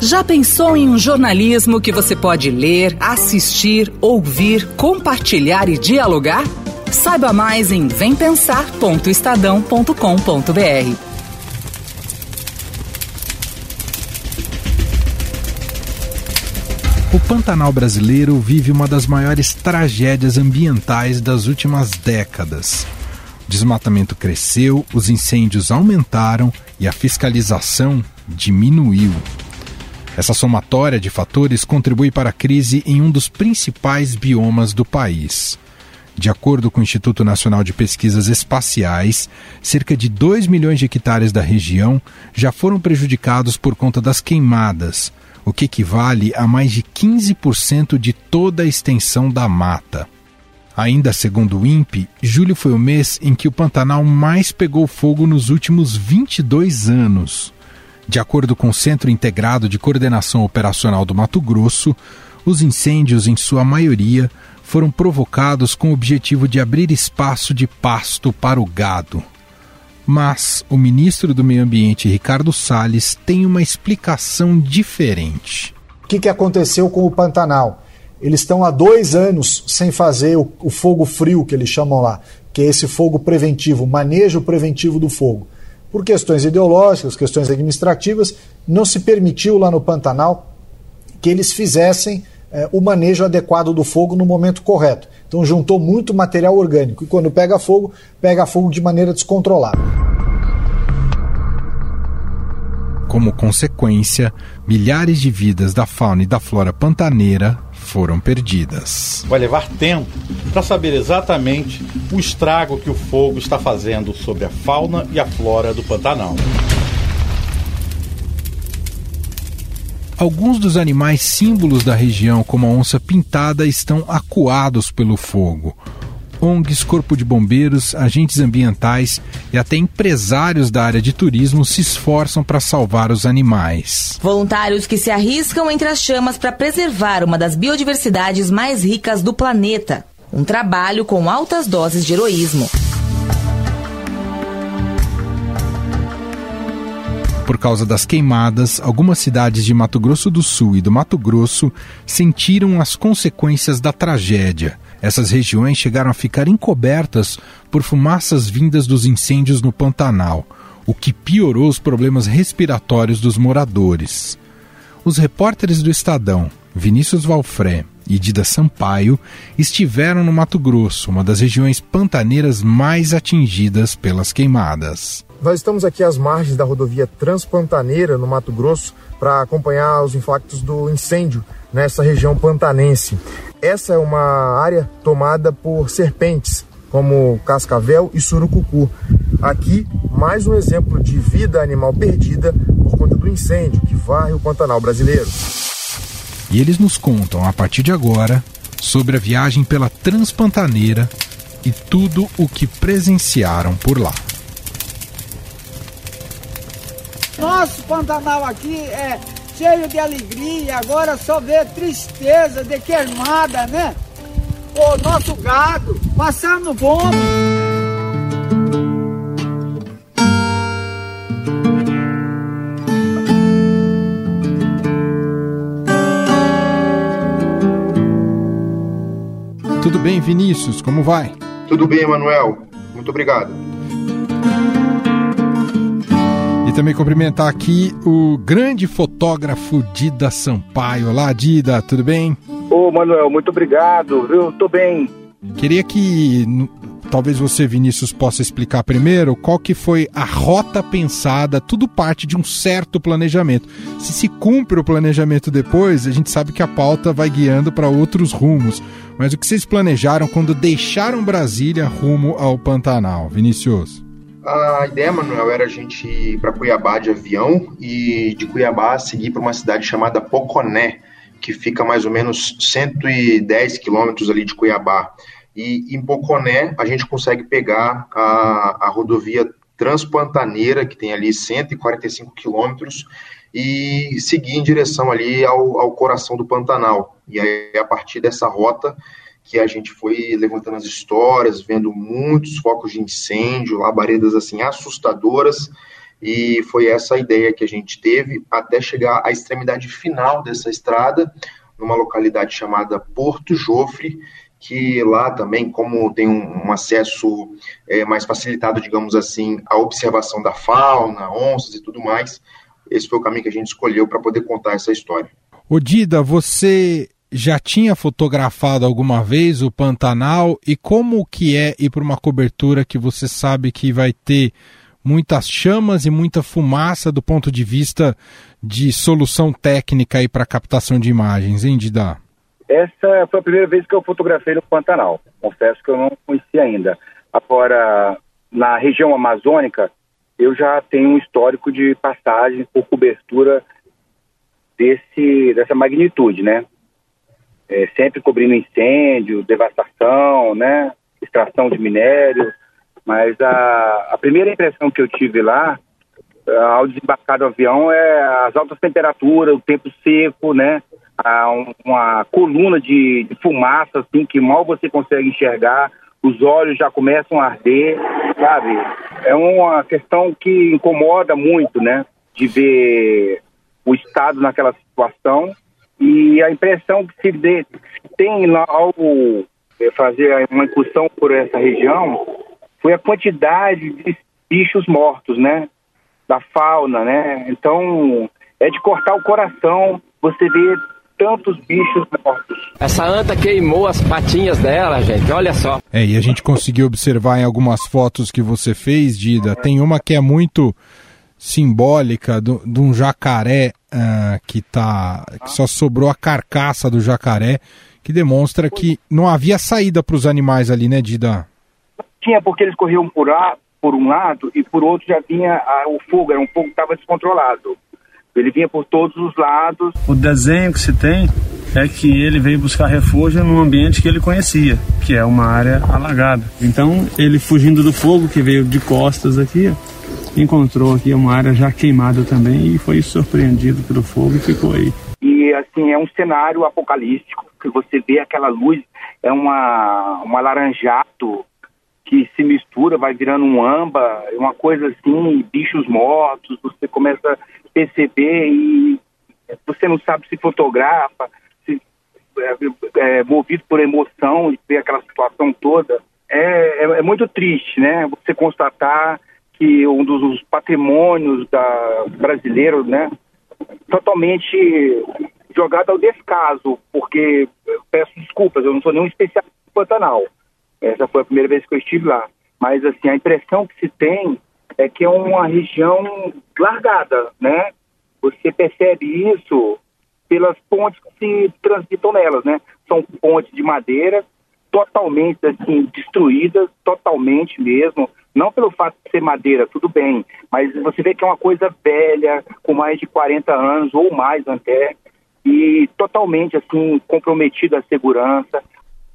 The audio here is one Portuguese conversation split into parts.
Já pensou em um jornalismo que você pode ler, assistir, ouvir, compartilhar e dialogar? Saiba mais em vempensar.estadão.com.br. O Pantanal brasileiro vive uma das maiores tragédias ambientais das últimas décadas. O desmatamento cresceu, os incêndios aumentaram e a fiscalização diminuiu. Essa somatória de fatores contribui para a crise em um dos principais biomas do país. De acordo com o Instituto Nacional de Pesquisas Espaciais, cerca de 2 milhões de hectares da região já foram prejudicados por conta das queimadas, o que equivale a mais de 15% de toda a extensão da mata. Ainda segundo o INPE, julho foi o mês em que o Pantanal mais pegou fogo nos últimos 22 anos. De acordo com o Centro Integrado de Coordenação Operacional do Mato Grosso, os incêndios, em sua maioria, foram provocados com o objetivo de abrir espaço de pasto para o gado. Mas o ministro do Meio Ambiente, Ricardo Salles, tem uma explicação diferente. O que, que aconteceu com o Pantanal? Eles estão há dois anos sem fazer o, o fogo frio, que eles chamam lá, que é esse fogo preventivo, manejo preventivo do fogo por questões ideológicas, questões administrativas, não se permitiu lá no Pantanal que eles fizessem eh, o manejo adequado do fogo no momento correto. Então juntou muito material orgânico e quando pega fogo, pega fogo de maneira descontrolada. Como consequência, milhares de vidas da fauna e da flora pantaneira foram perdidas. Vai levar tempo para saber exatamente o estrago que o fogo está fazendo sobre a fauna e a flora do Pantanal. Alguns dos animais símbolos da região, como a onça pintada, estão acuados pelo fogo. ONGs, Corpo de Bombeiros, agentes ambientais e até empresários da área de turismo se esforçam para salvar os animais. Voluntários que se arriscam entre as chamas para preservar uma das biodiversidades mais ricas do planeta. Um trabalho com altas doses de heroísmo. Por causa das queimadas, algumas cidades de Mato Grosso do Sul e do Mato Grosso sentiram as consequências da tragédia. Essas regiões chegaram a ficar encobertas por fumaças vindas dos incêndios no Pantanal, o que piorou os problemas respiratórios dos moradores. Os repórteres do Estadão, Vinícius Valfré e Dida Sampaio, estiveram no Mato Grosso, uma das regiões pantaneiras mais atingidas pelas queimadas. Nós estamos aqui às margens da rodovia Transpantaneira, no Mato Grosso, para acompanhar os impactos do incêndio nessa região pantanense. Essa é uma área tomada por serpentes, como cascavel e surucucu. Aqui, mais um exemplo de vida animal perdida por conta do incêndio que varre o Pantanal brasileiro. E eles nos contam, a partir de agora, sobre a viagem pela Transpantaneira e tudo o que presenciaram por lá. Nosso Pantanal aqui é cheio de alegria, agora só vê tristeza de queimada, né? O nosso gado passando fome. Tudo bem, Vinícius? Como vai? Tudo bem, Emanuel. Muito obrigado também cumprimentar aqui o grande fotógrafo Dida Sampaio. Olá, Dida, tudo bem? Ô, Manuel, muito obrigado, viu? Tô bem. Queria que talvez você, Vinícius, possa explicar primeiro qual que foi a rota pensada, tudo parte de um certo planejamento. Se se cumpre o planejamento depois, a gente sabe que a pauta vai guiando para outros rumos. Mas o que vocês planejaram quando deixaram Brasília rumo ao Pantanal, Vinícius? A ideia, Manuel, era a gente ir para Cuiabá de avião e de Cuiabá seguir para uma cidade chamada Poconé, que fica mais ou menos 110 quilômetros ali de Cuiabá. E em Poconé a gente consegue pegar a, a rodovia Transpantaneira, que tem ali 145 quilômetros, e seguir em direção ali ao, ao coração do Pantanal. E aí, a partir dessa rota, que a gente foi levantando as histórias, vendo muitos focos de incêndio, labaredas assim assustadoras, e foi essa a ideia que a gente teve até chegar à extremidade final dessa estrada, numa localidade chamada Porto Jofre, que lá também, como tem um, um acesso é, mais facilitado, digamos assim, à observação da fauna, onças e tudo mais, esse foi o caminho que a gente escolheu para poder contar essa história. Odida, você já tinha fotografado alguma vez o Pantanal e como que é ir para uma cobertura que você sabe que vai ter muitas chamas e muita fumaça do ponto de vista de solução técnica aí para captação de imagens, hein, Dida? Essa foi a primeira vez que eu fotografei no Pantanal. Confesso que eu não conhecia ainda. Agora, na região amazônica, eu já tenho um histórico de passagem por cobertura desse, dessa magnitude, né? É, sempre cobrindo incêndio, devastação, né? Extração de minério. Mas a, a primeira impressão que eu tive lá, ao desembarcar do avião, é as altas temperaturas, o tempo seco, né? uma coluna de, de fumaça, assim, que mal você consegue enxergar, os olhos já começam a arder, sabe? É uma questão que incomoda muito, né? De ver o Estado naquela situação e a impressão que se dê, tem ao fazer uma incursão por essa região foi a quantidade de bichos mortos, né? Da fauna, né? Então, é de cortar o coração você ver tantos bichos mortos. Essa anta queimou as patinhas dela, gente, olha só. É, e a gente conseguiu observar em algumas fotos que você fez, Dida, tem uma que é muito simbólica de um jacaré uh, que tá que só sobrou a carcaça do jacaré, que demonstra que não havia saída para os animais ali, né, Dida? Tinha porque eles corriam por, a, por um lado e por outro já vinha a, o fogo, era um fogo que estava descontrolado. Ele vinha por todos os lados. O desenho que se tem é que ele veio buscar refúgio num ambiente que ele conhecia, que é uma área alagada. Então, ele fugindo do fogo que veio de costas aqui, encontrou aqui uma área já queimada também e foi surpreendido pelo fogo e ficou aí. E assim, é um cenário apocalíptico, que você vê aquela luz, é uma, um alaranjado que se mistura, vai virando um amba, uma coisa assim, bichos mortos, você começa a perceber e você não sabe se fotografa, se é, é, movido por emoção e ver aquela situação toda. É, é, é, muito triste, né? Você constatar que um dos patrimônios da brasileiro, né, totalmente jogado ao descaso, porque peço desculpas, eu não sou nenhum especialista no Pantanal. Essa foi a primeira vez que eu estive lá. Mas, assim, a impressão que se tem é que é uma região largada, né? Você percebe isso pelas pontes que se transitam nelas, né? São pontes de madeira totalmente, assim, destruídas, totalmente mesmo. Não pelo fato de ser madeira, tudo bem, mas você vê que é uma coisa velha, com mais de 40 anos ou mais até, e totalmente, assim, comprometida a segurança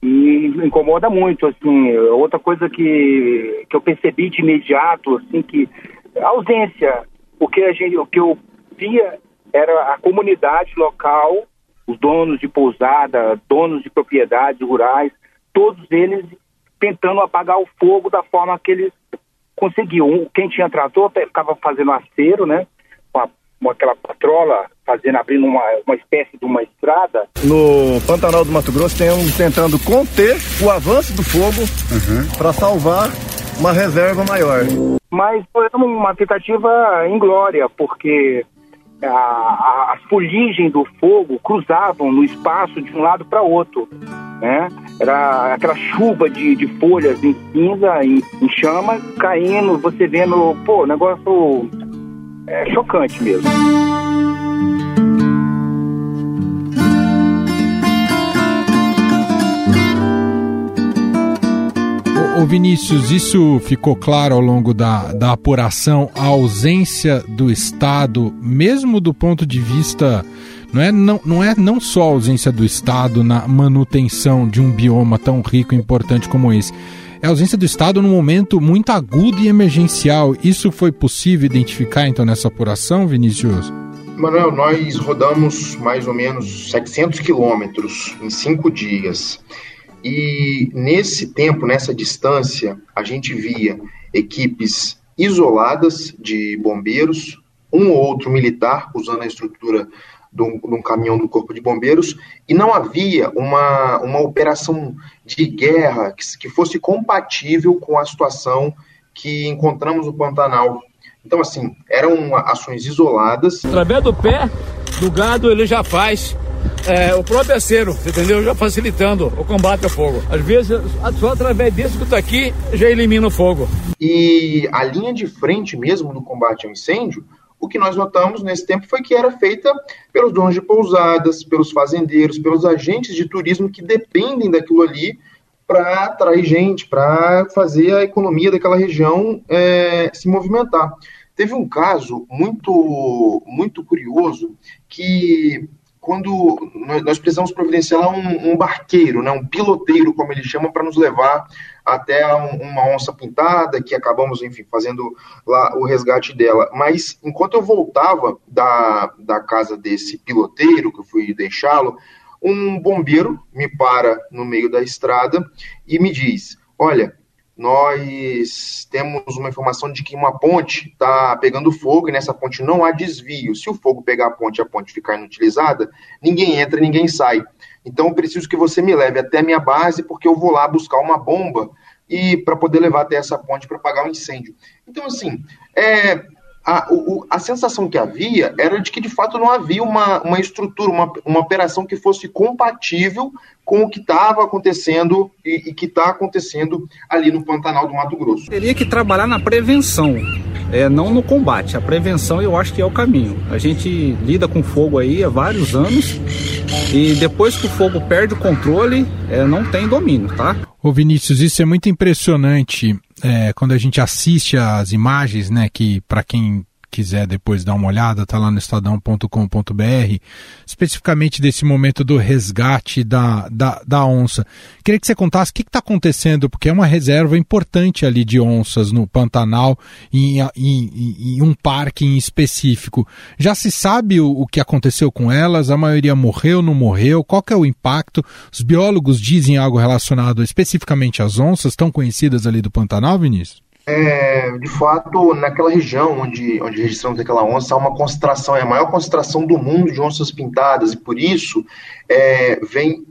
e incomoda muito, assim, outra coisa que, que eu percebi de imediato, assim, que a ausência, porque a gente, o que eu via era a comunidade local, os donos de pousada, donos de propriedades rurais, todos eles tentando apagar o fogo da forma que eles conseguiam. Quem tinha trator ficava fazendo acero, né, com, a, com aquela patrola fazendo, abrindo uma, uma espécie de uma estrada. No Pantanal do Mato Grosso, temos tentando conter o avanço do fogo uhum. para salvar uma reserva maior. Mas foi uma tentativa inglória, porque a, a, as fuligens do fogo cruzavam no espaço de um lado para outro. Né? Era aquela chuva de, de folhas em cinza, em, em chamas, caindo, você vendo, pô, negócio é, chocante mesmo. Ô Vinícius, isso ficou claro ao longo da, da apuração, a ausência do Estado, mesmo do ponto de vista. Não é não, não é não só a ausência do Estado na manutenção de um bioma tão rico e importante como esse, é a ausência do Estado num momento muito agudo e emergencial. Isso foi possível identificar então nessa apuração, Vinícius? Manuel, nós rodamos mais ou menos 700 quilômetros em cinco dias. E nesse tempo, nessa distância, a gente via equipes isoladas de bombeiros, um ou outro militar usando a estrutura de um, de um, caminhão do Corpo de Bombeiros, e não havia uma, uma operação de guerra que, que fosse compatível com a situação que encontramos no Pantanal. Então, assim, eram ações isoladas. Através do pé do gado, ele já faz é, o próprio aceiro, entendeu? Já facilitando o combate ao fogo. Às vezes, só através disso que está aqui, já elimina o fogo. E a linha de frente mesmo do combate ao incêndio o que nós notamos nesse tempo foi que era feita pelos donos de pousadas, pelos fazendeiros, pelos agentes de turismo que dependem daquilo ali para atrair gente, para fazer a economia daquela região é, se movimentar. Teve um caso muito, muito curioso que quando nós precisamos providenciar um, um barqueiro, né, um piloteiro, como eles chamam, para nos levar até um, uma onça pintada, que acabamos, enfim, fazendo lá o resgate dela. Mas enquanto eu voltava da, da casa desse piloteiro, que eu fui deixá-lo, um bombeiro me para no meio da estrada e me diz: Olha, nós temos uma informação de que uma ponte está pegando fogo e nessa ponte não há desvio. Se o fogo pegar a ponte e a ponte ficar inutilizada, ninguém entra, ninguém sai. Então eu preciso que você me leve até a minha base porque eu vou lá buscar uma bomba e para poder levar até essa ponte para apagar o um incêndio. Então assim, é, a, o, a sensação que havia era de que de fato não havia uma, uma estrutura, uma, uma operação que fosse compatível com o que estava acontecendo e, e que está acontecendo ali no Pantanal do Mato Grosso. Teria que trabalhar na prevenção, é, não no combate. A prevenção eu acho que é o caminho. A gente lida com fogo aí há vários anos e depois que o fogo perde o controle, é, não tem domínio, tá? Ô Vinícius, isso é muito impressionante é, quando a gente assiste as imagens, né, que para quem quiser depois dar uma olhada, tá lá no estadão.com.br, especificamente desse momento do resgate da, da, da onça. Queria que você contasse o que está acontecendo, porque é uma reserva importante ali de onças no Pantanal, em, em, em um parque em específico. Já se sabe o, o, que aconteceu com elas? A maioria morreu, não morreu? Qual é o impacto? Os biólogos dizem algo relacionado especificamente às onças, tão conhecidas ali do Pantanal, Vinícius? É, de fato, naquela região onde, onde registramos aquela onça, há uma concentração, é a maior concentração do mundo de onças pintadas, e por isso é, vem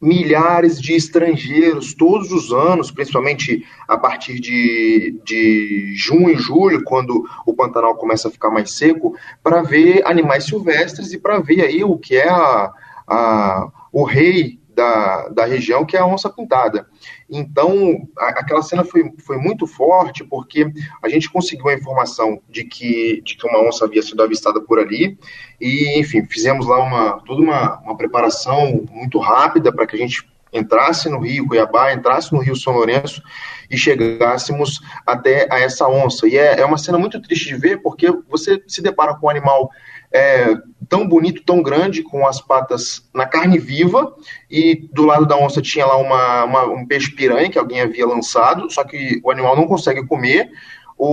milhares de estrangeiros todos os anos, principalmente a partir de, de junho e julho, quando o Pantanal começa a ficar mais seco, para ver animais silvestres e para ver aí o que é a, a, o rei da, da região, que é a onça pintada. Então, a, aquela cena foi, foi muito forte, porque a gente conseguiu a informação de que, de que uma onça havia sido avistada por ali, e, enfim, fizemos lá uma, toda uma, uma preparação muito rápida para que a gente entrasse no Rio Cuiabá, entrasse no Rio São Lourenço e chegássemos até a essa onça. E é, é uma cena muito triste de ver, porque você se depara com um animal é, tão bonito, tão grande, com as patas na carne viva, e do lado da onça tinha lá uma, uma, um peixe piranha que alguém havia lançado, só que o animal não consegue comer. O,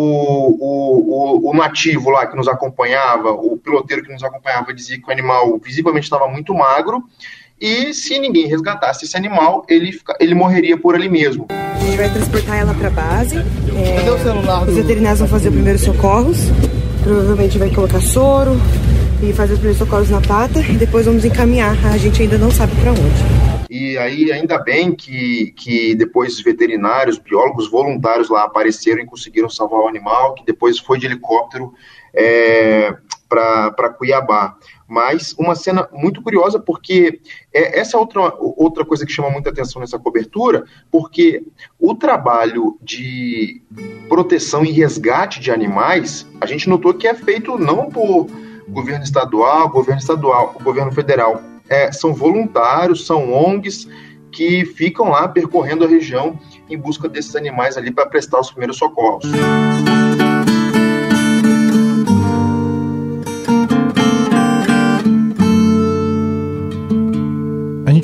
o, o, nativo lá que nos acompanhava, o piloteiro que nos acompanhava, dizia que o animal visivelmente estava muito magro, e se ninguém resgatasse esse animal, ele, ele morreria por ali mesmo. A gente vai transportar ela para a base. É, os veterinários vão fazer os primeiros socorros. Provavelmente vai colocar soro e fazer os primeiros socorros na pata e depois vamos encaminhar. A gente ainda não sabe para onde. E aí, ainda bem que, que depois veterinários, biólogos voluntários lá apareceram e conseguiram salvar o animal, que depois foi de helicóptero é, para Cuiabá. Mas uma cena muito curiosa, porque é essa é outra, outra coisa que chama muita atenção nessa cobertura, porque o trabalho de proteção e resgate de animais, a gente notou que é feito não por governo estadual, governo estadual, governo federal. É, são voluntários, são ONGs que ficam lá percorrendo a região em busca desses animais ali para prestar os primeiros socorros. A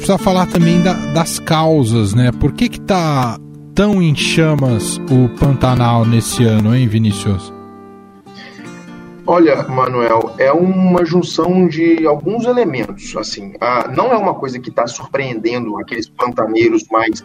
precisa falar também da, das causas, né? Por que que tá tão em chamas o Pantanal nesse ano, hein, Vinícius? Olha, Manuel, é uma junção de alguns elementos. Assim, ah, não é uma coisa que está surpreendendo aqueles pantaneiros mais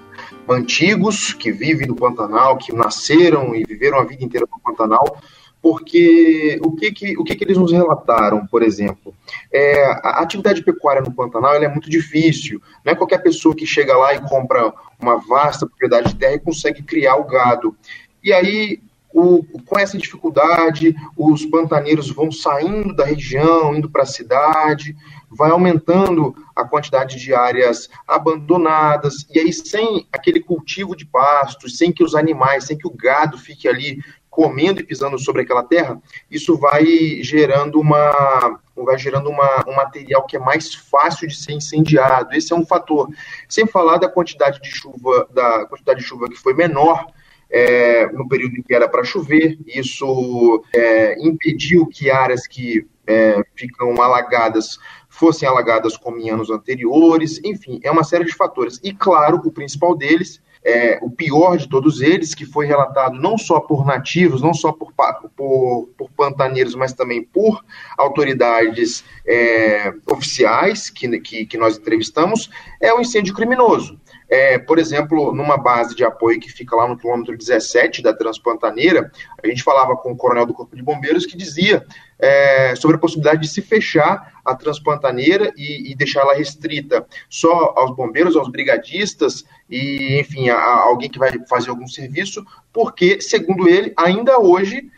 antigos que vivem no Pantanal, que nasceram e viveram a vida inteira no Pantanal, porque o que, que, o que, que eles nos relataram, por exemplo? É, a atividade pecuária no Pantanal é muito difícil. Não é qualquer pessoa que chega lá e compra uma vasta propriedade de terra e consegue criar o gado. E aí o, com essa dificuldade, os pantaneiros vão saindo da região, indo para a cidade, vai aumentando a quantidade de áreas abandonadas, e aí sem aquele cultivo de pastos, sem que os animais, sem que o gado fique ali comendo e pisando sobre aquela terra, isso vai gerando uma vai gerando uma, um material que é mais fácil de ser incendiado. Esse é um fator. Sem falar da quantidade de chuva, da quantidade de chuva que foi menor é, no período em que era para chover. Isso é, impediu que áreas que é, ficam alagadas fossem alagadas como em anos anteriores. Enfim, é uma série de fatores. E, claro, o principal deles é, o pior de todos eles, que foi relatado não só por nativos, não só por, por, por pantaneiros, mas também por autoridades é, oficiais que, que, que, nós entrevistamos, é o incêndio criminoso. É, por exemplo, numa base de apoio que fica lá no quilômetro 17 da Transpantaneira, a gente falava com o coronel do Corpo de Bombeiros que dizia é, sobre a possibilidade de se fechar a Transpantaneira e, e deixar ela restrita só aos bombeiros, aos brigadistas e, enfim, a, a alguém que vai fazer algum serviço, porque, segundo ele, ainda hoje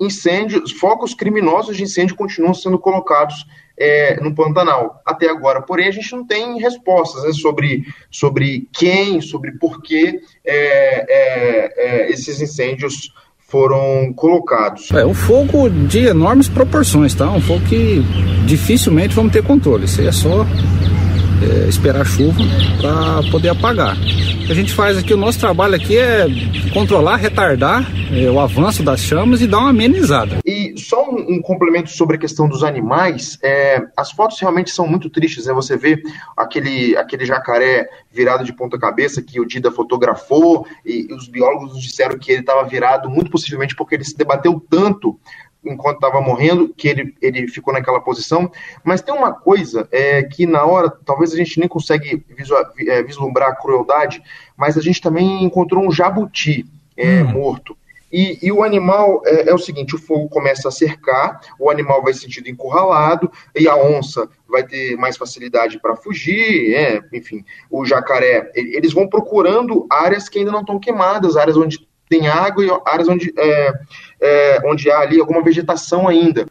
incêndios, focos criminosos de incêndio continuam sendo colocados é, no Pantanal até agora. Porém, a gente não tem respostas né, sobre, sobre quem, sobre por que é, é, é esses incêndios foram colocados. É um fogo de enormes proporções, tá? Um fogo que dificilmente vamos ter controle. Isso aí é só é, esperar chuva para poder apagar. O que a gente faz aqui, o nosso trabalho aqui é controlar, retardar é, o avanço das chamas e dar uma amenizada. E só um, um complemento sobre a questão dos animais, é, as fotos realmente são muito tristes, né? Você vê aquele, aquele jacaré virado de ponta cabeça que o Dida fotografou e os biólogos disseram que ele estava virado muito possivelmente porque ele se debateu tanto enquanto estava morrendo, que ele, ele ficou naquela posição. Mas tem uma coisa é, que na hora, talvez a gente nem consegue é, vislumbrar a crueldade, mas a gente também encontrou um jabuti é, hum. morto. E, e, o animal é, é, o seguinte: o fogo começa a cercar, o animal vai se sentindo encurralado, e a onça vai ter mais facilidade para fugir, é, enfim, o jacaré. Eles vão procurando áreas que ainda não estão queimadas, áreas onde tem água e áreas onde, é, é, onde há ali alguma vegetação ainda.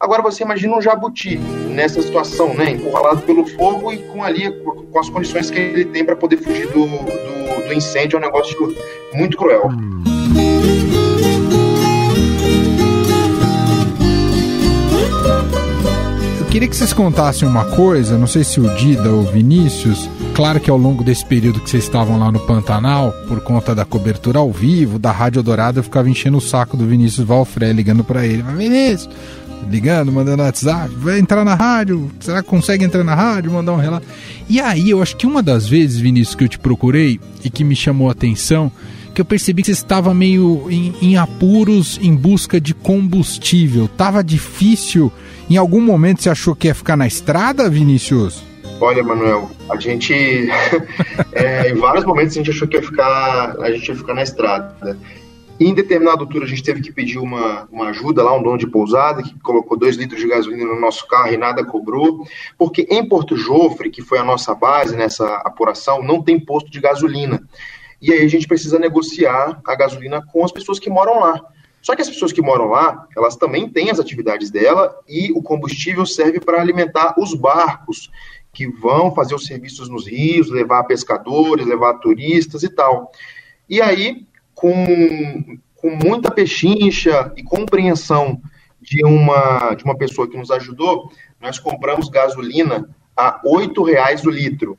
Agora você imagina um jabuti nessa situação, né, encurralado pelo fogo e com ali com as condições que ele tem para poder fugir do, do, do, incêndio, é um negócio muito cruel. Queria que vocês contassem uma coisa, não sei se o Dida ou o Vinícius, Claro que ao longo desse período que vocês estavam lá no Pantanal, por conta da cobertura ao vivo, da Rádio Dourada, eu ficava enchendo o saco do Vinícius Valfré, ligando para ele. Vinícius, ligando, mandando WhatsApp, vai entrar na rádio, será que consegue entrar na rádio, mandar um relato? E aí, eu acho que uma das vezes, Vinícius, que eu te procurei e que me chamou a atenção, que eu percebi que você estava meio em, em apuros em busca de combustível. Tava difícil. Em algum momento você achou que ia ficar na estrada, Vinícius? Olha, Manuel, a gente é, em vários momentos a gente achou que ia ficar, a gente ia ficar na estrada. Em determinada altura a gente teve que pedir uma, uma ajuda lá, um dono de pousada, que colocou dois litros de gasolina no nosso carro e nada cobrou, porque em Porto Jofre, que foi a nossa base nessa apuração, não tem posto de gasolina. E aí a gente precisa negociar a gasolina com as pessoas que moram lá. Só que as pessoas que moram lá, elas também têm as atividades dela e o combustível serve para alimentar os barcos que vão fazer os serviços nos rios, levar pescadores, levar turistas e tal. E aí, com, com muita pechincha e compreensão de uma, de uma pessoa que nos ajudou, nós compramos gasolina a R$ reais o litro.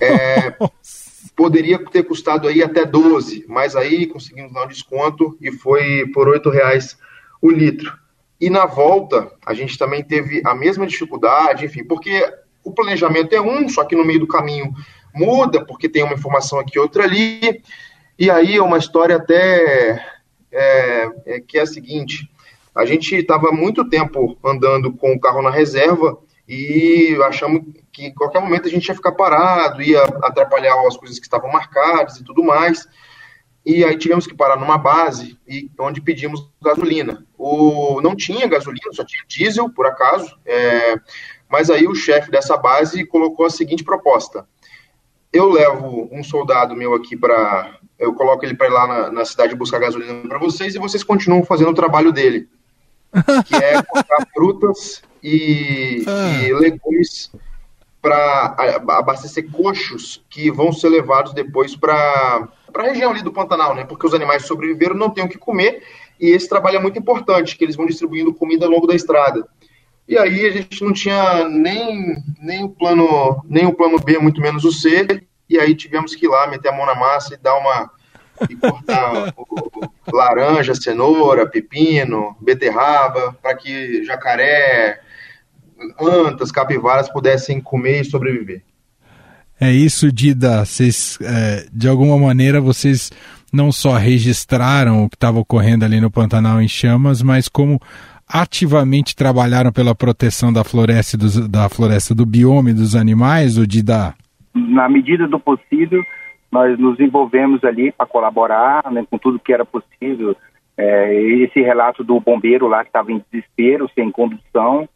É, poderia ter custado aí até 12, mas aí conseguimos dar um desconto e foi por R$ reais o litro. E na volta, a gente também teve a mesma dificuldade, enfim, porque o planejamento é um, só que no meio do caminho muda, porque tem uma informação aqui outra ali. E aí é uma história até é, é, que é a seguinte: A gente estava muito tempo andando com o carro na reserva e achamos que em qualquer momento a gente ia ficar parado, ia atrapalhar as coisas que estavam marcadas e tudo mais. E aí tivemos que parar numa base e onde pedimos gasolina. O, não tinha gasolina, só tinha diesel, por acaso. É, mas aí o chefe dessa base colocou a seguinte proposta: eu levo um soldado meu aqui para, eu coloco ele para ir lá na, na, cidade buscar gasolina para vocês e vocês continuam fazendo o trabalho dele, que é cortar frutas e, ah. e legumes para abastecer coxos que vão ser levados depois para a região ali do Pantanal, né? Porque os animais sobreviveram, não têm o que comer e esse trabalho é muito importante, que eles vão distribuindo comida ao longo da estrada. E aí a gente não tinha nem, nem o plano nem o plano B, muito menos o C, e aí tivemos que ir lá meter a mão na massa e dar uma e cortar laranja, cenoura, pepino, beterraba, para que jacaré, antas, capivaras pudessem comer e sobreviver. É isso, Dida. Vocês, é, de alguma maneira, vocês não só registraram o que estava ocorrendo ali no Pantanal em chamas, mas como ativamente trabalharam pela proteção da floresta, do, da floresta do biome dos animais, o Dida? Na medida do possível, nós nos envolvemos ali para colaborar né, com tudo que era possível. É, esse relato do bombeiro lá que estava em desespero, sem condução,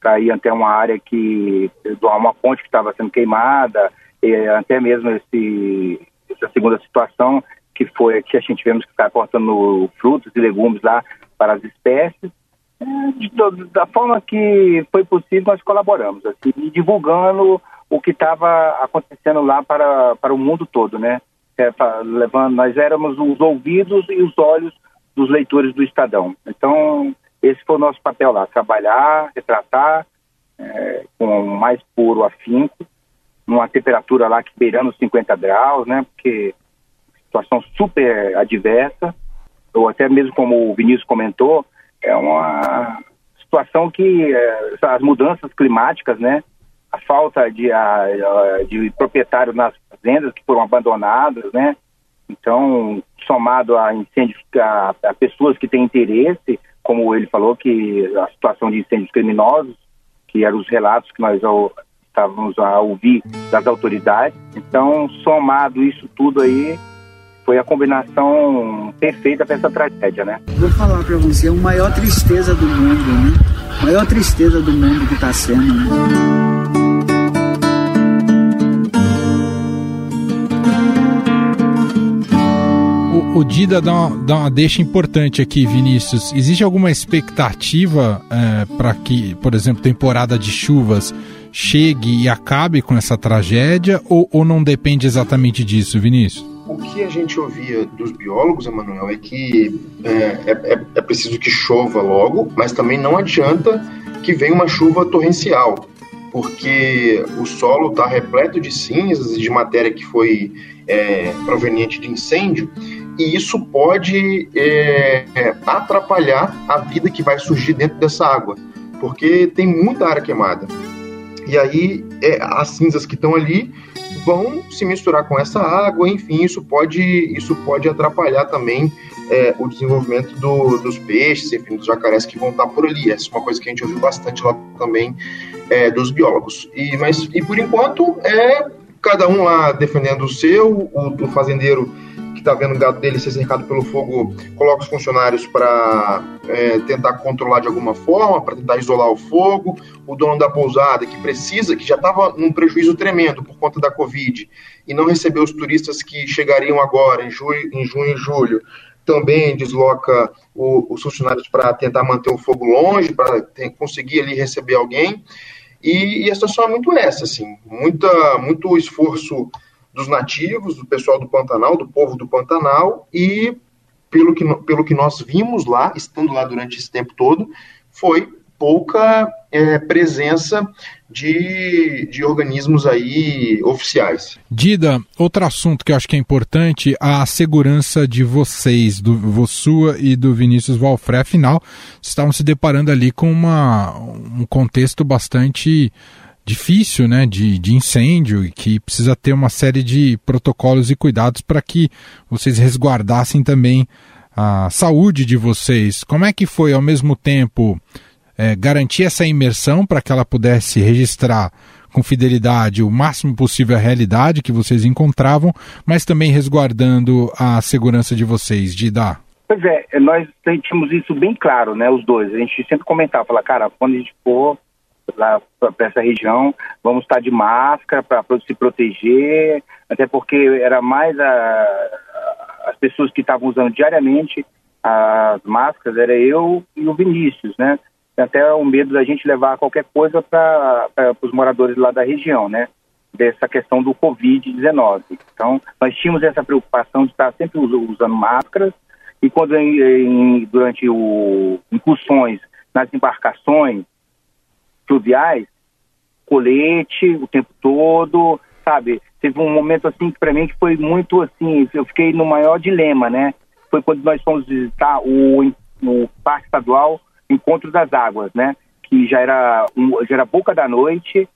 para ir até uma área que uma ponte que estava sendo queimada, até mesmo esse, essa segunda situação que foi que a gente tivemos que ficar cortando frutos e legumes lá para as espécies. É, de, da forma que foi possível, nós colaboramos, assim, divulgando o que estava acontecendo lá para, para o mundo todo, né? É, levando, nós éramos os ouvidos e os olhos dos leitores do Estadão. Então, esse foi o nosso papel lá, trabalhar, retratar é, com mais puro afinco, numa temperatura lá que beirando 50 graus, né? Porque situação super adversa, ou até mesmo como o Vinícius comentou, é uma situação que é, as mudanças climáticas, né? A falta de, a, de proprietários nas fazendas que foram abandonadas, né? Então, somado a incêndios, a, a pessoas que têm interesse, como ele falou, que a situação de incêndios criminosos, que eram os relatos que nós estávamos a ouvir das autoridades. Então, somado isso tudo aí, foi a combinação perfeita para essa tragédia, né? Vou falar para você, é a maior tristeza do mundo, né? A maior tristeza do mundo que está sendo, né? O, Dida dá uma, dá uma deixa importante aqui, Vinícius. Existe alguma expectativa é, para que, por exemplo, temporada de chuvas chegue e acabe com essa tragédia ou, ou não depende exatamente disso, Vinícius? o que a gente ouvia dos biólogos, Emanuel, é que é, é, é preciso que chova logo, mas também não adianta que venha uma chuva torrencial, porque o solo está repleto de cinzas e de matéria que foi é, proveniente de incêndio, e isso pode é, é, atrapalhar a vida que vai surgir dentro dessa água, porque tem muita área queimada. E aí é, as cinzas que estão ali vão se misturar com essa água, enfim, isso pode, isso pode atrapalhar também é, o desenvolvimento do, dos peixes, enfim, dos jacarés que vão estar por ali. Essa é uma coisa que a gente ouviu bastante lá também é, dos biólogos. E, mas, e por enquanto, é cada um lá defendendo o seu, o, o fazendeiro que está vendo o gado dele ser cercado pelo fogo, coloca os funcionários para é, tentar controlar de alguma forma, para tentar isolar o fogo. O dono da pousada, que precisa, que já estava num prejuízo tremendo por conta da Covid e não recebeu os turistas que chegariam agora, em, julho, em junho e julho, também desloca o, os funcionários para tentar manter o fogo longe, para conseguir ali receber alguém. E, e, a situação é muito essa, assim, muita, muito esforço dos nativos, do pessoal do Pantanal, do povo do Pantanal, e pelo que, pelo que nós vimos lá, estando lá durante esse tempo todo, foi pouca é, presença de, de organismos aí oficiais. Dida, outro assunto que eu acho que é importante, a segurança de vocês, do sua e do Vinícius Valfré, afinal, estavam se deparando ali com uma, um contexto bastante difícil, né, de, de incêndio e que precisa ter uma série de protocolos e cuidados para que vocês resguardassem também a saúde de vocês. Como é que foi, ao mesmo tempo, é, garantir essa imersão para que ela pudesse registrar com fidelidade o máximo possível a realidade que vocês encontravam, mas também resguardando a segurança de vocês, de dar? Pois é, nós tínhamos isso bem claro, né, os dois. A gente sempre comentava, falar, cara, quando a gente for lá para essa região, vamos estar de máscara para se proteger, até porque era mais a, as pessoas que estavam usando diariamente as máscaras, era eu e o Vinícius, né? Até o medo da gente levar qualquer coisa para os moradores lá da região, né? Dessa questão do Covid-19. Então, nós tínhamos essa preocupação de estar sempre usando máscaras e quando em, em, durante o incursões nas embarcações fluviais, colete o tempo todo, sabe? Teve um momento assim que para mim que foi muito assim, eu fiquei no maior dilema, né? Foi quando nós fomos visitar o, o Parque Estadual Encontro das Águas, né? Que já era, já era boca da noite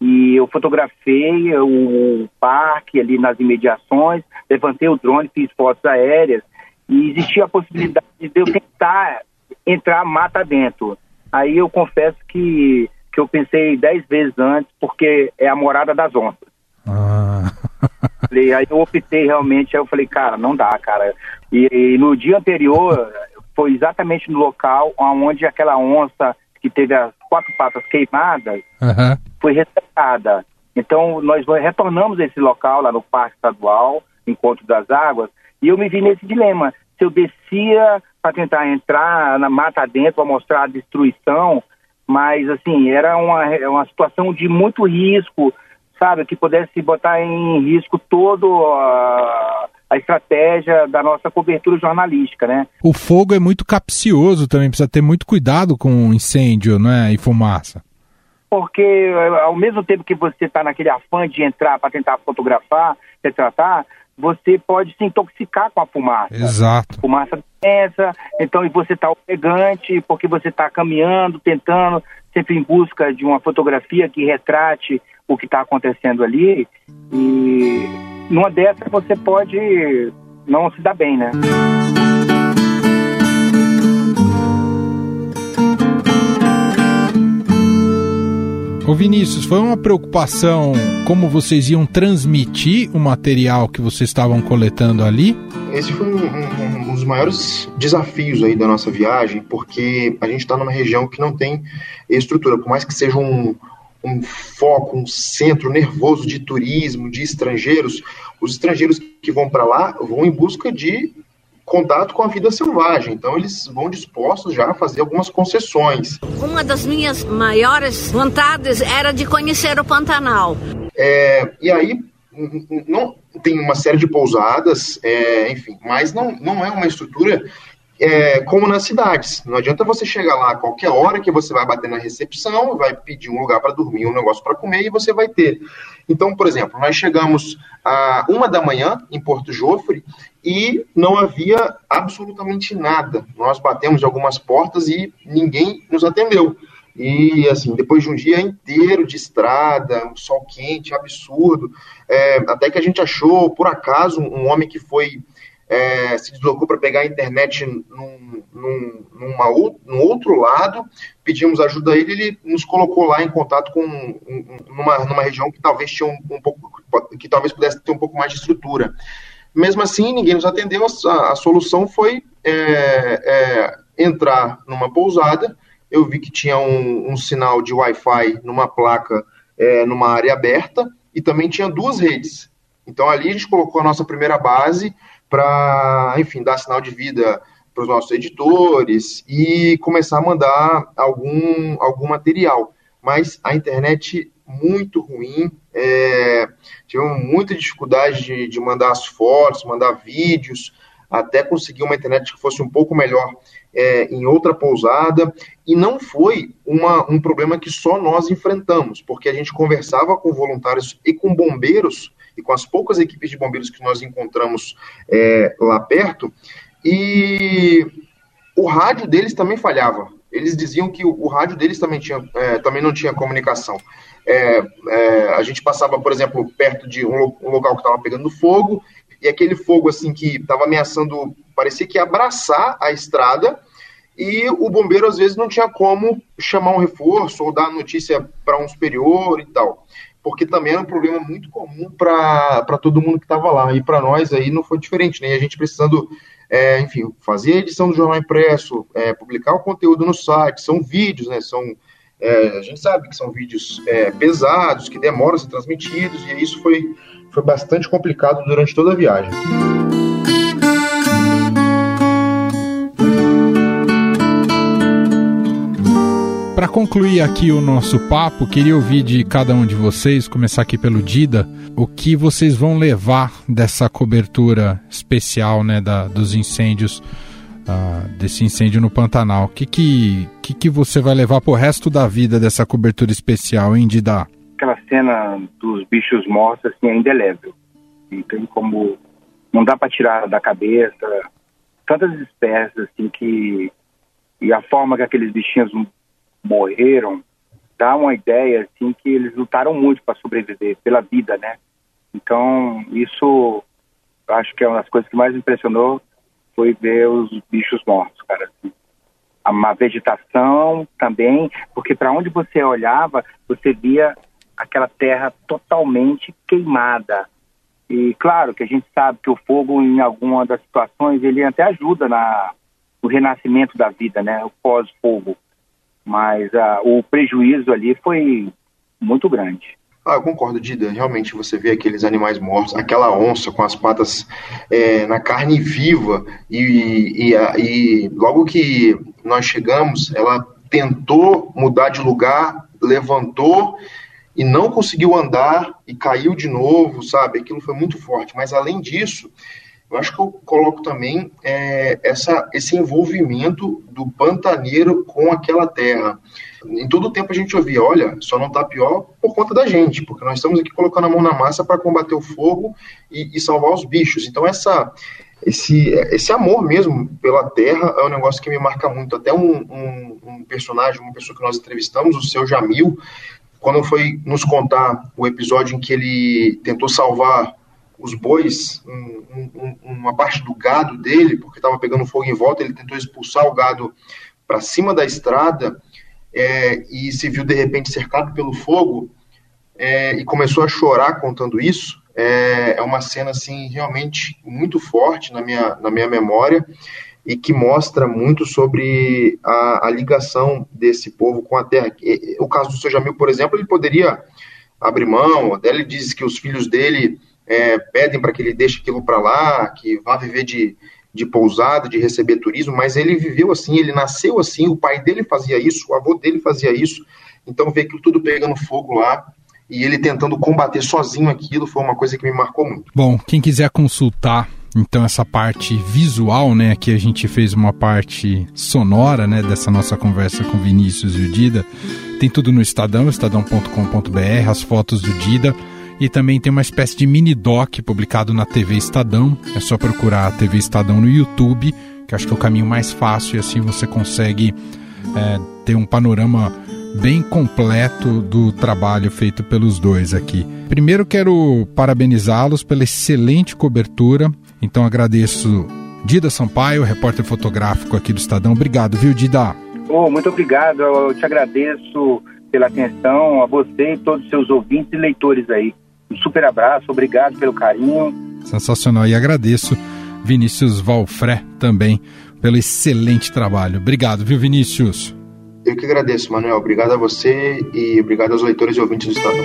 e eu fotografei o parque ali nas imediações, levantei o drone, fiz fotos aéreas e existia a possibilidade de eu tentar entrar mata dentro. Aí eu confesso que, que eu pensei dez vezes antes, porque é a morada das onças. Ah. aí eu optei realmente, aí eu falei, cara, não dá, cara. E, e no dia anterior, foi exatamente no local onde aquela onça que teve as quatro patas queimadas uhum. foi resgatada. Então, nós retornamos esse local lá no Parque Estadual, Encontro das Águas, e eu me vi nesse dilema. Se eu descia para tentar entrar na mata dentro para mostrar a destruição, mas assim, era uma, uma situação de muito risco, sabe, que pudesse botar em risco todo a, a estratégia da nossa cobertura jornalística, né? O fogo é muito capcioso também, precisa ter muito cuidado com incêndio, né, e fumaça. Porque ao mesmo tempo que você está naquele afã de entrar para tentar fotografar, retratar, você pode se intoxicar com a fumaça. Exato. Fumaça densa, então e você está ofegante, porque você está caminhando, tentando, sempre em busca de uma fotografia que retrate o que está acontecendo ali. E numa dessas você pode não se dar bem, né? Ô Vinícius, foi uma preocupação como vocês iam transmitir o material que vocês estavam coletando ali? Esse foi um, um, um dos maiores desafios aí da nossa viagem, porque a gente está numa região que não tem estrutura, por mais que seja um, um foco, um centro nervoso de turismo, de estrangeiros, os estrangeiros que vão para lá vão em busca de contato com a vida selvagem. Então eles vão dispostos já a fazer algumas concessões. Uma das minhas maiores vontades era de conhecer o Pantanal. É, e aí não tem uma série de pousadas, é, enfim, mas não, não é uma estrutura é, como nas cidades. Não adianta você chegar lá a qualquer hora que você vai bater na recepção, vai pedir um lugar para dormir, um negócio para comer e você vai ter. Então, por exemplo, nós chegamos a uma da manhã em Porto Jofre e não havia absolutamente nada. Nós batemos algumas portas e ninguém nos atendeu. E assim, depois de um dia inteiro de estrada, um sol quente, absurdo, é, até que a gente achou, por acaso, um homem que foi é, se deslocou para pegar a internet num, num, numa, num outro lado, pedimos ajuda a ele, ele nos colocou lá em contato com numa, numa região que talvez tinha um, um, pouco que talvez pudesse ter um pouco mais de estrutura. Mesmo assim, ninguém nos atendeu. A, a solução foi é, é, entrar numa pousada. Eu vi que tinha um, um sinal de Wi-Fi numa placa, é, numa área aberta, e também tinha duas redes. Então ali a gente colocou a nossa primeira base para, enfim, dar sinal de vida para os nossos editores e começar a mandar algum, algum material. Mas a internet muito ruim, é, tivemos muita dificuldade de, de mandar as fotos, mandar vídeos, até conseguir uma internet que fosse um pouco melhor é, em outra pousada. E não foi uma, um problema que só nós enfrentamos, porque a gente conversava com voluntários e com bombeiros e com as poucas equipes de bombeiros que nós encontramos é, lá perto, e o rádio deles também falhava. Eles diziam que o, o rádio deles também, tinha, é, também não tinha comunicação. É, é a gente passava, por exemplo, perto de um, um local que estava pegando fogo, e aquele fogo assim que estava ameaçando, parecia que abraçar a estrada, e o bombeiro às vezes não tinha como chamar um reforço ou dar notícia para um superior e tal, porque também era um problema muito comum para todo mundo que estava lá, e para nós aí não foi diferente, né? A gente precisando, é, enfim, fazer a edição do jornal impresso, é, publicar o conteúdo no site, são vídeos, né? São é, a gente sabe que são vídeos é, pesados, que demoram a ser transmitidos, e isso foi, foi bastante complicado durante toda a viagem. Para concluir aqui o nosso papo, queria ouvir de cada um de vocês, começar aqui pelo Dida, o que vocês vão levar dessa cobertura especial né, da, dos incêndios uh, desse incêndio no Pantanal. O que, que, que, que você vai levar pro resto da vida dessa cobertura especial, hein, Dida? Aquela cena dos bichos mortos, assim, é indelével. Não tem como... Não dá para tirar da cabeça. Tantas espécies, assim, que... E a forma que aqueles bichinhos morreram dá uma ideia, assim, que eles lutaram muito para sobreviver, pela vida, né? Então, isso acho que é uma das coisas que mais impressionou foi ver os bichos mortos, cara. Assim. Uma vegetação também, porque para onde você olhava, você via aquela terra totalmente queimada. E claro que a gente sabe que o fogo, em alguma das situações, ele até ajuda na, no renascimento da vida, né? O pós-fogo. Mas uh, o prejuízo ali foi muito grande. Ah, eu concordo, Dida. Realmente você vê aqueles animais mortos, aquela onça com as patas é, na carne viva, e, e, e, logo que nós chegamos, ela tentou mudar de lugar, levantou e não conseguiu andar e caiu de novo, sabe? Aquilo foi muito forte. Mas além disso, eu acho que eu coloco também é, essa, esse envolvimento do pantaneiro com aquela terra. Em todo o tempo a gente ouvia, olha, só não está pior por conta da gente, porque nós estamos aqui colocando a mão na massa para combater o fogo e, e, salvar os bichos. Então essa, esse, esse amor mesmo pela terra é um negócio que me marca muito. Até um, um, um personagem, uma pessoa que nós entrevistamos, o seu Jamil, quando foi nos contar o episódio em que ele tentou salvar os bois, um, um, uma parte do gado dele, porque estava pegando fogo em volta, ele tentou expulsar o gado para cima da estrada é, e se viu de repente cercado pelo fogo é, e começou a chorar contando isso. É, é uma cena assim realmente muito forte na minha, na minha memória e que mostra muito sobre a, a ligação desse povo com a terra. O caso do seu Jamil, por exemplo, ele poderia abrir mão, até ele diz que os filhos dele é, pedem para que ele deixe aquilo para lá, que vá viver de, de pousada, de receber turismo, mas ele viveu assim, ele nasceu assim, o pai dele fazia isso, o avô dele fazia isso, então ver aquilo tudo pegando fogo lá e ele tentando combater sozinho aquilo foi uma coisa que me marcou muito. Bom, quem quiser consultar então essa parte visual, né, aqui a gente fez uma parte sonora, né, dessa nossa conversa com Vinícius e o Dida, tem tudo no Estadão, estadão.com.br, as fotos do Dida, e também tem uma espécie de mini doc publicado na TV Estadão. É só procurar a TV Estadão no YouTube, que acho que é o caminho mais fácil e assim você consegue é, ter um panorama bem completo do trabalho feito pelos dois aqui. Primeiro quero parabenizá-los pela excelente cobertura. Então agradeço Dida Sampaio, repórter fotográfico aqui do Estadão. Obrigado, viu, Dida? Oh, muito obrigado. Eu te agradeço pela atenção, a você e todos os seus ouvintes e leitores aí. Um super abraço, obrigado pelo carinho. Sensacional e agradeço Vinícius Valfré também pelo excelente trabalho. Obrigado, viu, Vinícius? Eu que agradeço, Manuel. Obrigado a você e obrigado aos leitores e ouvintes do Estadão.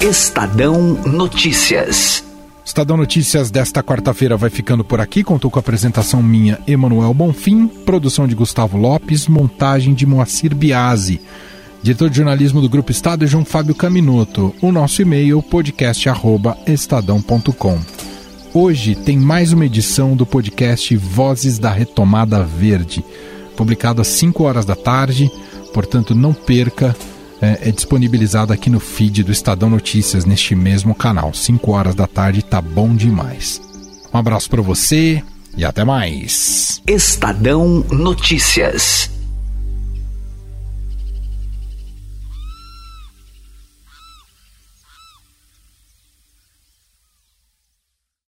Estadão Notícias. Estadão Notícias desta quarta-feira vai ficando por aqui. Contou com a apresentação minha, Emanuel Bonfim, produção de Gustavo Lopes, montagem de Moacir Biasi. Diretor de jornalismo do Grupo Estado João Fábio Caminoto. O nosso e-mail podcast@estadão.com. Hoje tem mais uma edição do podcast Vozes da Retomada Verde, publicado às 5 horas da tarde, portanto não perca é, é disponibilizado aqui no feed do Estadão Notícias, neste mesmo canal. 5 horas da tarde, tá bom demais. Um abraço para você e até mais. Estadão Notícias.